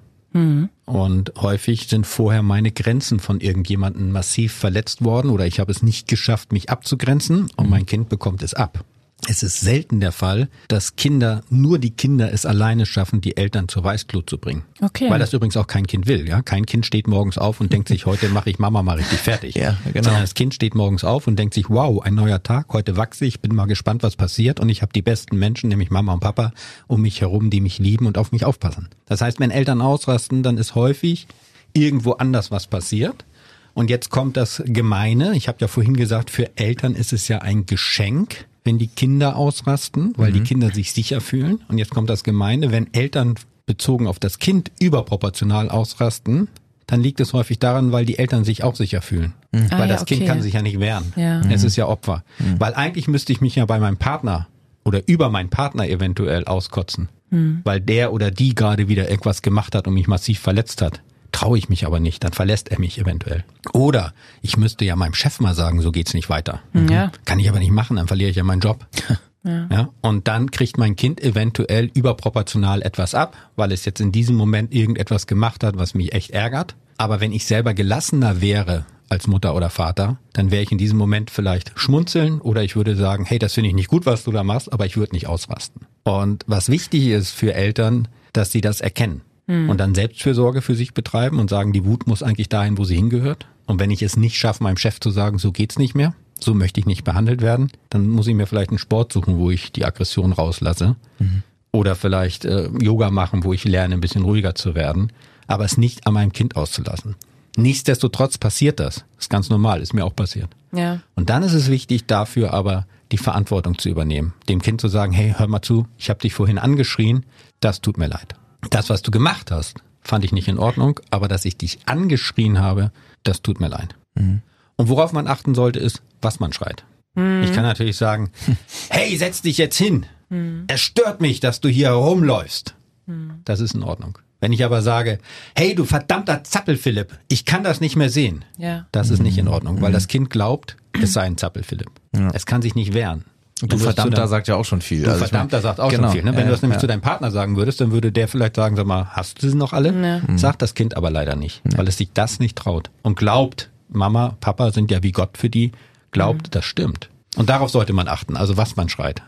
Und häufig sind vorher meine Grenzen von irgendjemandem massiv verletzt worden oder ich habe es nicht geschafft, mich abzugrenzen und mein Kind bekommt es ab. Es ist selten der Fall, dass Kinder, nur die Kinder es alleine schaffen, die Eltern zur Weißglut zu bringen. Okay. Weil das übrigens auch kein Kind will. Ja, Kein Kind steht morgens auf und denkt sich, (laughs) heute mache ich Mama mal richtig fertig. (laughs) Ja, genau. Sondern das Kind steht morgens auf und denkt sich, wow, ein neuer Tag, heute wachse ich, bin mal gespannt, was passiert und ich habe die besten Menschen, nämlich Mama und Papa, um mich herum, die mich lieben und auf mich aufpassen. Das heißt, wenn Eltern ausrasten, dann ist häufig irgendwo anders was passiert. Und jetzt kommt das Gemeine. Ich habe ja vorhin gesagt, für Eltern ist es ja ein Geschenk, wenn die Kinder ausrasten, weil die Kinder sich sicher fühlen. Und jetzt kommt das Gemeine, wenn Eltern bezogen auf das Kind überproportional ausrasten, dann liegt es häufig daran, weil die Eltern sich auch sicher fühlen. Ah, weil ja, das Kind okay. kann sich ja nicht wehren. Ja. Es ist ja Opfer. Weil eigentlich müsste ich mich ja bei meinem Partner oder über meinen Partner eventuell auskotzen. Weil der oder die gerade wieder irgendwas gemacht hat und mich massiv verletzt hat. Traue ich mich aber nicht, dann verlässt er mich eventuell. Oder ich müsste ja meinem Chef mal sagen, so geht's nicht weiter. Ja. Kann ich aber nicht machen, dann verliere ich ja meinen Job. (laughs) Ja. und dann kriegt mein Kind eventuell überproportional etwas ab, weil es jetzt in diesem Moment irgendetwas gemacht hat, was mich echt ärgert. Aber wenn ich selber gelassener wäre als Mutter oder Vater, dann wäre ich in diesem Moment vielleicht schmunzeln oder ich würde sagen, hey, das finde ich nicht gut, was du da machst, aber ich würde nicht ausrasten. Und was wichtig ist für Eltern, dass sie das erkennen und dann Selbstfürsorge für sich betreiben und sagen, die Wut muss eigentlich dahin, wo sie hingehört. Und wenn ich es nicht schaffe, meinem Chef zu sagen, so geht's nicht mehr, so möchte ich nicht behandelt werden, dann muss ich mir vielleicht einen Sport suchen, wo ich die Aggression rauslasse. Oder vielleicht äh, Yoga machen, wo ich lerne, ein bisschen ruhiger zu werden, aber es nicht an meinem Kind auszulassen. Nichtsdestotrotz passiert das. ist ganz normal, ist mir auch passiert. Ja. Und dann ist es wichtig, dafür aber die Verantwortung zu übernehmen. Dem Kind zu sagen, hey, hör mal zu, ich habe dich vorhin angeschrien, das tut mir leid. Das, was du gemacht hast, fand ich nicht in Ordnung, aber dass ich dich angeschrien habe, das tut mir leid. Und worauf man achten sollte, ist, was man schreit. Ich kann natürlich sagen, (laughs) hey, setz dich jetzt hin. Es stört mich, dass du hier herumläufst. Das ist in Ordnung. Wenn ich aber sage, hey, du verdammter Zappel-Philipp, ich kann das nicht mehr sehen. Ja. Das ist nicht in Ordnung, weil das Kind glaubt, es sei ein Zappel-Philipp. Es kann sich nicht wehren. Du es zu Verdammter deinem- sagt ja auch schon viel. Du Also ich Verdammter mein- sagt auch genau, schon viel. Ne? Wenn ja, du das nämlich ja. zu deinem Partner sagen würdest, dann würde der vielleicht sagen, sag mal, hast du sie noch alle? Sagt das Kind aber leider nicht, weil es sich das nicht traut. Und glaubt, Mama, Papa sind ja wie Gott für die, glaubt, das stimmt. Und darauf sollte man achten, also was man schreit.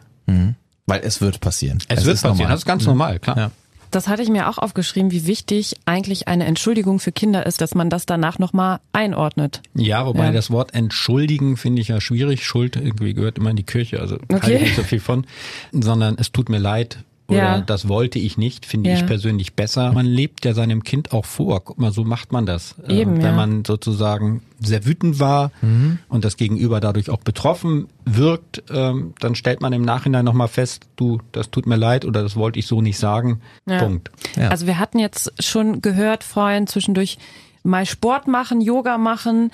Weil es wird passieren. Es, wird ist passieren, normal. das ist ganz normal, klar. Ja. Das hatte ich mir auch aufgeschrieben, wie wichtig eigentlich eine Entschuldigung für Kinder ist, dass man das danach nochmal einordnet. Ja, wobei Ja. das Wort entschuldigen finde ich ja schwierig. Schuld irgendwie gehört immer in die Kirche, also Okay. halte ich nicht so viel von, sondern es tut mir leid. Oder Ja. das wollte ich nicht, finde Ja. ich persönlich besser. Man lebt ja seinem Kind auch vor. Guck mal, so macht man das. Äh, Eben, Wenn ja. man sozusagen sehr wütend war und das Gegenüber dadurch auch betroffen wirkt, ähm, dann stellt man im Nachhinein nochmal fest, du, das tut mir leid oder das wollte ich so nicht sagen. Ja. Punkt. Ja. Also wir hatten jetzt schon gehört vorhin zwischendurch mal Sport machen, Yoga machen,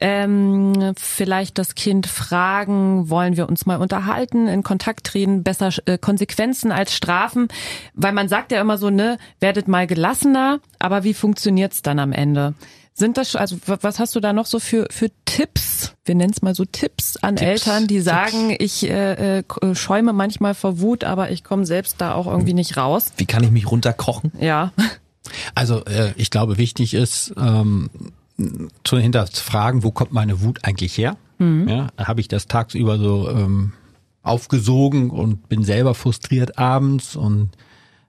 ähm, vielleicht das Kind fragen, wollen wir uns mal unterhalten, in Kontakt treten, besser äh, Konsequenzen als Strafen, weil man sagt ja immer so, ne, werdet mal gelassener, aber wie funktioniert's dann am Ende? Sind das also wa- was hast du da noch so für für Tipps? Wir nennen es mal so Tipps an Tipps, Eltern, die Tipps. sagen, ich äh, äh, schäume manchmal vor Wut, aber ich komme selbst da auch irgendwie nicht raus. Wie kann ich mich runterkochen? Ja. Also äh, ich glaube, wichtig ist ähm, zu hinterfragen, wo kommt meine Wut eigentlich her? Ja, Habe ich das tagsüber so ähm, aufgesogen und bin selber frustriert abends und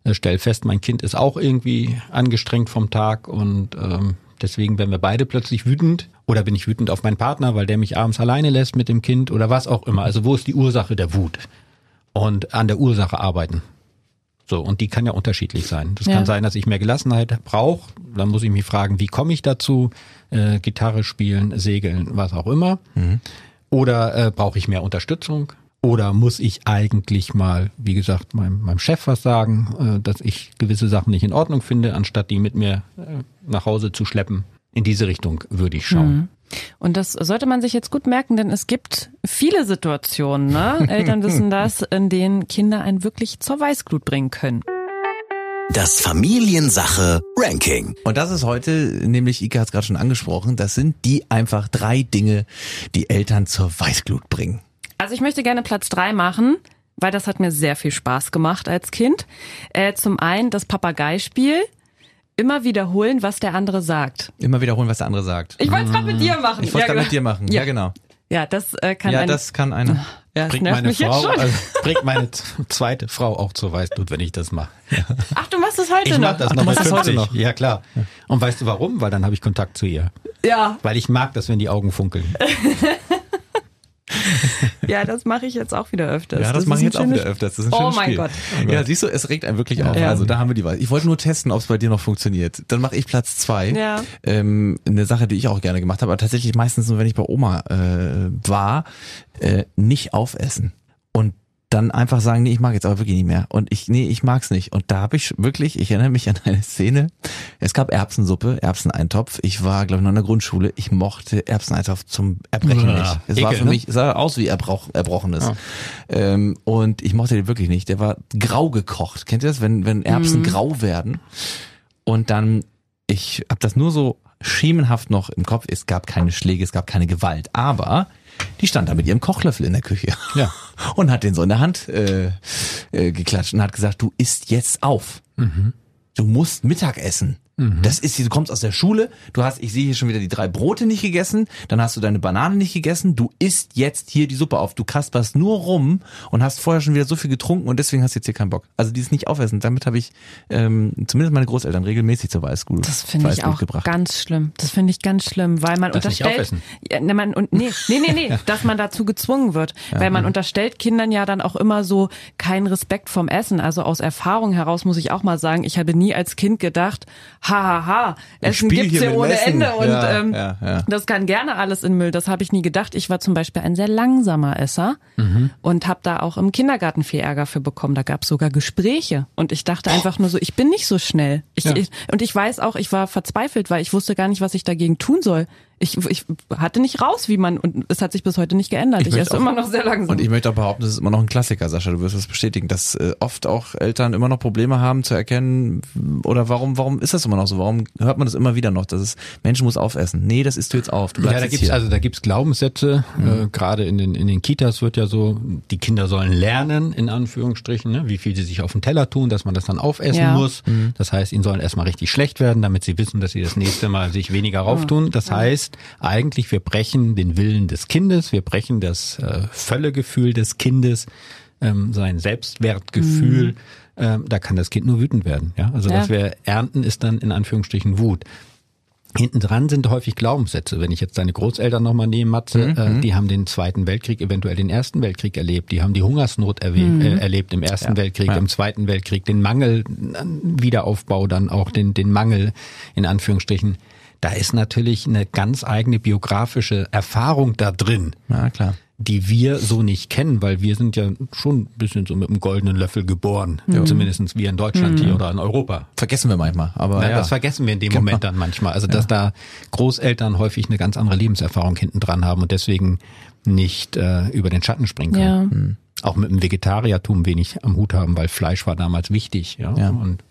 äh, stell fest, mein Kind ist auch irgendwie angestrengt vom Tag und ähm, deswegen werden wir beide plötzlich wütend oder bin ich wütend auf meinen Partner, weil der mich abends alleine lässt mit dem Kind oder was auch immer. Also wo ist die Ursache der Wut? Und an der Ursache arbeiten. So, und die kann ja unterschiedlich sein. Das Ja. kann sein, dass ich mehr Gelassenheit brauche. Dann muss ich mich fragen, wie komme ich dazu? Äh, Gitarre spielen, segeln, was auch immer. Oder äh, brauche ich mehr Unterstützung? Oder muss ich eigentlich mal, wie gesagt, meinem, meinem Chef was sagen, äh, dass ich gewisse Sachen nicht in Ordnung finde, anstatt die mit mir äh, nach Hause zu schleppen? In diese Richtung würde ich schauen. Und das sollte man sich jetzt gut merken, denn es gibt viele Situationen, ne? (laughs) Eltern wissen das, in denen Kinder einen wirklich zur Weißglut bringen können. Das Familiensache Ranking. Und das ist heute, nämlich Ike hat es gerade schon angesprochen, das sind die einfach drei Dinge, die Eltern zur Weißglut bringen. Also ich möchte gerne Platz drei machen, weil das hat mir sehr viel Spaß gemacht als Kind. Äh, zum einen das Papageispiel. Immer wiederholen, was der andere sagt. Immer wiederholen, was der andere sagt. Ich wollte es gerade mit dir machen. Ich wollte ja, es mit dir machen. Ja, Ja. genau. Ja, das äh, kann Ja, das kann einer. ja, das Bringt meine Frau, also, (laughs) bringt meine zweite Frau auch zur Weißblut, wenn ich das mache. Ach, du machst es heute Ich noch. mach das Ach, noch das heute 50. noch? Ja, klar. Und weißt du warum? Weil dann habe ich Kontakt zu ihr. Ja, Weil ich mag das, wenn die Augen funkeln. (laughs) (laughs) ja, das mache ich jetzt auch wieder öfters. Ja, das, ist mache ich jetzt auch wieder öfters. Das ist ein Oh mein Spiel. Gott. Ja, siehst du, es regt einen wirklich auf. Ja. Also da haben wir die Wahl. Ich wollte nur testen, ob es bei dir noch funktioniert. Dann mache ich Platz zwei. Ja. Ähm, eine Sache, die ich auch gerne gemacht habe, aber tatsächlich meistens nur, wenn ich bei Oma äh, war, äh, nicht aufessen. Und dann einfach sagen, nee, ich mag jetzt aber wirklich nicht mehr. Und ich, nee, ich mag's nicht. Und da habe ich wirklich, ich erinnere mich an eine Szene. Es gab Erbsensuppe, Erbseneintopf. Ich war, glaube ich, noch in der Grundschule. Ich mochte Erbseneintopf zum Erbrechen Ja, nicht. Es war Ekel, für ne? mich, es sah aus wie Erbroch, Erbrochenes. Ähm, und ich mochte den wirklich nicht. Der war grau gekocht. Kennt ihr das, wenn, wenn Erbsen grau werden? Und dann, ich habe das nur so schemenhaft noch im Kopf. Es gab keine Schläge, es gab keine Gewalt. Aber die stand da mit ihrem Kochlöffel in der Küche. Ja. (laughs) Und hat den so in der Hand äh, äh, geklatscht und hat gesagt, du isst jetzt auf. Du musst Mittag essen. Das ist, du kommst aus der Schule, du hast, ich sehe hier schon wieder die drei Brote nicht gegessen, dann hast du deine Banane nicht gegessen, du isst jetzt hier die Suppe auf, du kasperst nur rum und hast vorher schon wieder so viel getrunken und deswegen hast du jetzt hier keinen Bock. Also dieses nicht aufessen, damit habe ich ähm, zumindest meine Großeltern regelmäßig zur Weißglut Das finde ich auch gebracht. ganz schlimm. Das finde ich ganz schlimm, weil man Das unterstellt, ja, ne, man, und, nee, nee, nee, nee, (laughs) dass man dazu gezwungen wird, weil man unterstellt Kindern ja dann auch immer so keinen Respekt vom Essen. Also aus Erfahrung heraus muss ich auch mal sagen, ich habe nie als Kind gedacht, hahaha, ha, ha, Essen gibt's hier ja ohne Essen. Ende und Ja, ähm, ja, ja. das kann gerne alles in Müll. Das habe ich nie gedacht. Ich war zum Beispiel ein sehr langsamer Esser Mhm. und habe da auch im Kindergarten viel Ärger für bekommen. Da gab es sogar Gespräche und ich dachte einfach nur so, ich bin nicht so schnell. Ich, ich, und ich weiß auch, ich war verzweifelt, weil ich wusste gar nicht, was ich dagegen tun soll. Ich, ich hatte nicht raus, wie man, und es hat sich bis heute nicht geändert. Ich, möchte esse auch- immer noch sehr langsam. Und ich möchte auch behaupten, das ist immer noch ein Klassiker, Sascha, du wirst das bestätigen, dass äh, oft auch Eltern immer noch Probleme haben zu erkennen, oder warum, warum ist das immer noch so? Warum hört man das immer wieder noch, dass es Mensch muss aufessen? Nee, das isst du jetzt auf. Du Ja, da jetzt gibt's hier. also da gibt's Glaubenssätze. Äh, Gerade in den in den Kitas wird ja so, die Kinder sollen lernen in Anführungsstrichen, ne, wie viel sie sich auf den Teller tun, dass man das dann aufessen Ja. muss. Das heißt, ihnen sollen erstmal richtig schlecht werden, damit sie wissen, dass sie das nächste Mal sich weniger rauftun. Das heißt, eigentlich wir brechen den Willen des Kindes, wir brechen das äh, Völlegefühl des Kindes ähm, sein Selbstwertgefühl, ähm, da kann das Kind nur wütend werden. Ja, also Ja. was wir ernten, ist dann in Anführungsstrichen Wut. Hinten dran sind häufig Glaubenssätze. Wenn ich jetzt deine Großeltern nochmal nehme, Matze, äh, die haben den Zweiten Weltkrieg, eventuell den Ersten Weltkrieg erlebt. Die haben die Hungersnot erwe- äh, erlebt im Ersten Weltkrieg, im Zweiten Weltkrieg, den Mangel, an Wiederaufbau dann auch, den, den Mangel in Anführungsstrichen. Da ist natürlich eine ganz eigene biografische Erfahrung da drin Ja, klar. die wir so nicht kennen, weil wir sind ja schon ein bisschen so mit einem goldenen Löffel geboren. Zumindest wir in Deutschland hier oder in Europa. Vergessen wir manchmal, aber Na, ja. Das vergessen wir in dem Moment dann manchmal. Also dass da Großeltern häufig eine ganz andere Lebenserfahrung hinten dran haben und deswegen nicht äh, über den Schatten springen können. Ja. Auch mit dem Vegetariertum wenig am Hut haben, weil Fleisch war damals wichtig. Ja. Ja. Und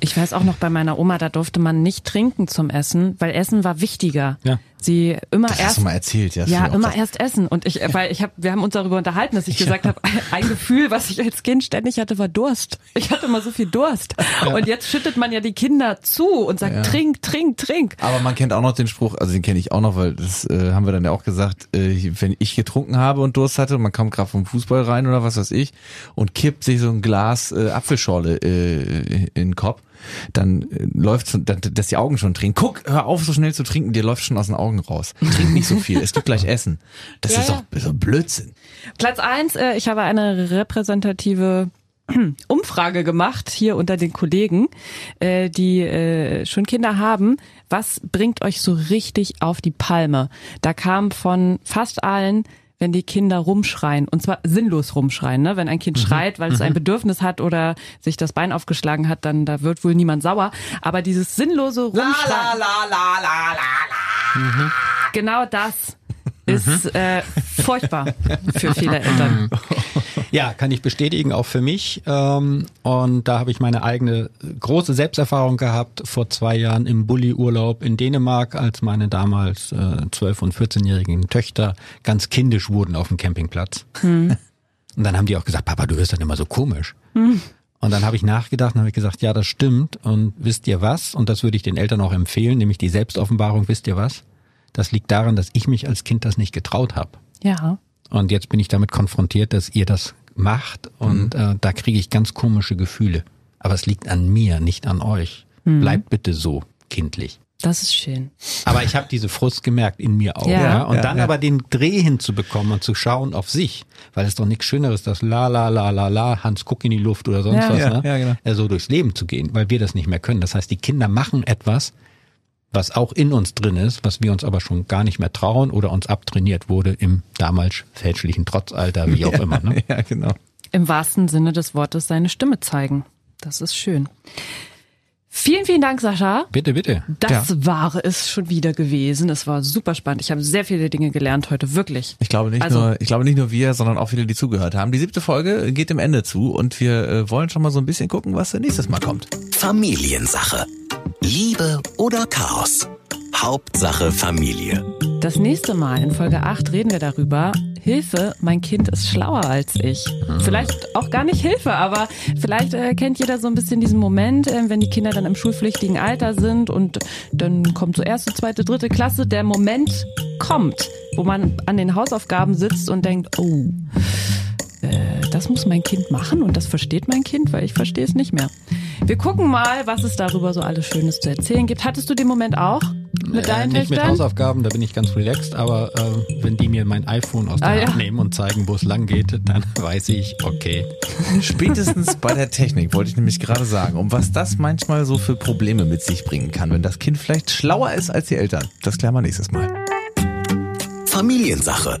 Ich weiß auch noch bei meiner Oma, da durfte man nicht trinken zum Essen, weil Essen war wichtiger. Ja. Sie immer das hast erst du mal erzählt, ja. ja, immer erst essen. Und ich, weil ich habe, wir haben uns darüber unterhalten, dass ich gesagt habe, ein Gefühl, was ich als Kind ständig hatte, war Durst. Ich hatte immer so viel Durst. Und jetzt schüttet man ja die Kinder zu und sagt, trink, trink, trink. Aber man kennt auch noch den Spruch, also den kenne ich auch noch, weil das äh, haben wir dann ja auch gesagt, äh, wenn ich getrunken habe und Durst hatte, man kommt gerade vom Fußball rein oder was weiß ich und kippt sich so ein Glas äh, Apfelschorle äh, in den Kopf, dann äh, läuft dann, dass die Augen schon trinken. Guck, hör auf so schnell zu trinken, dir läuft schon aus den Augen raus. Trink nicht so viel, es gibt gleich Essen. Das Ja, ist doch so Blödsinn. Platz eins, äh, ich habe eine repräsentative (clears throat) Umfrage gemacht hier unter den Kollegen, äh, die äh, schon Kinder haben. Was bringt euch so richtig auf die Palme? Da kam von fast allen, wenn die Kinder rumschreien und zwar sinnlos rumschreien. Ne? Wenn ein Kind schreit, weil es ein Bedürfnis hat oder sich das Bein aufgeschlagen hat, dann da wird wohl niemand sauer. Aber dieses sinnlose Rumschreien, genau das ist äh, furchtbar für viele Eltern. Ja, kann ich bestätigen, auch für mich. Ähm, und da habe ich meine eigene große Selbsterfahrung gehabt vor zwei Jahren im Bulli-Urlaub in Dänemark, als meine damals äh, 12- und 14-jährigen Töchter ganz kindisch wurden auf dem Campingplatz. Und dann haben die auch gesagt, Papa, du wirst dann immer so komisch. Und dann habe ich nachgedacht und habe gesagt, ja, das stimmt. Und wisst ihr was? Und das würde ich den Eltern auch empfehlen, nämlich die Selbstoffenbarung, wisst ihr was? Das liegt daran, dass ich mich als Kind das nicht getraut habe. Ja. Und jetzt bin ich damit konfrontiert, dass ihr das macht und äh, da kriege ich ganz komische Gefühle. Aber es liegt an mir, nicht an euch. Bleibt bitte so kindlich. Das ist schön. Aber ich habe diese Frust gemerkt in mir auch. Ja. Ja. Und Ja, dann ja. aber den Dreh hinzubekommen und zu schauen auf sich, weil es doch nichts Schöneres, das la la la la la, Hans guck in die Luft oder sonst Ja. was, Ja, ne? ja, genau. Äh, so durchs Leben zu gehen, weil wir das nicht mehr können. Das heißt, die Kinder machen etwas, was auch in uns drin ist, was wir uns aber schon gar nicht mehr trauen oder uns abtrainiert wurde im damals fälschlichen Trotzalter, wie (laughs) auch immer. Ne? Ja, genau. Im wahrsten Sinne des Wortes seine Stimme zeigen. Das ist schön. Vielen, vielen Dank, Sascha. Bitte, bitte. Das war es schon wieder gewesen. Es war super spannend. Ich habe sehr viele Dinge gelernt heute, wirklich. Ich glaube nicht Also- nur, ich glaube nicht nur wir, sondern auch viele, die zugehört haben. Die siebte Folge geht dem Ende zu und wir äh, wollen schon mal so ein bisschen gucken, was nächstes Mal kommt. Familiensache. Liebe oder Chaos? Hauptsache Familie. Das nächste Mal in Folge 8 reden wir darüber. Hilfe, mein Kind ist schlauer als ich. Vielleicht auch gar nicht Hilfe, aber vielleicht äh, kennt jeder so ein bisschen diesen Moment, äh, wenn die Kinder dann im schulpflichtigen Alter sind und dann kommt so erste, zweite, dritte Klasse, der Moment kommt, wo man an den Hausaufgaben sitzt und denkt, oh, äh, das muss mein Kind machen und das versteht mein Kind, weil ich verstehe es nicht mehr. Wir gucken mal, was es darüber so alles Schönes zu erzählen gibt. Hattest du den Moment auch mit Äh, deinen nicht mit Töchtern? Hausaufgaben, da bin ich ganz relaxed, aber äh, wenn die mir mein iPhone aus der Ah, Hand ja. nehmen und zeigen, wo es lang geht, dann (laughs) weiß ich, okay. Spätestens bei der Technik wollte ich nämlich gerade sagen, um was das manchmal so für Probleme mit sich bringen kann, wenn das Kind vielleicht schlauer ist als die Eltern. Das klären wir nächstes Mal. Familiensache.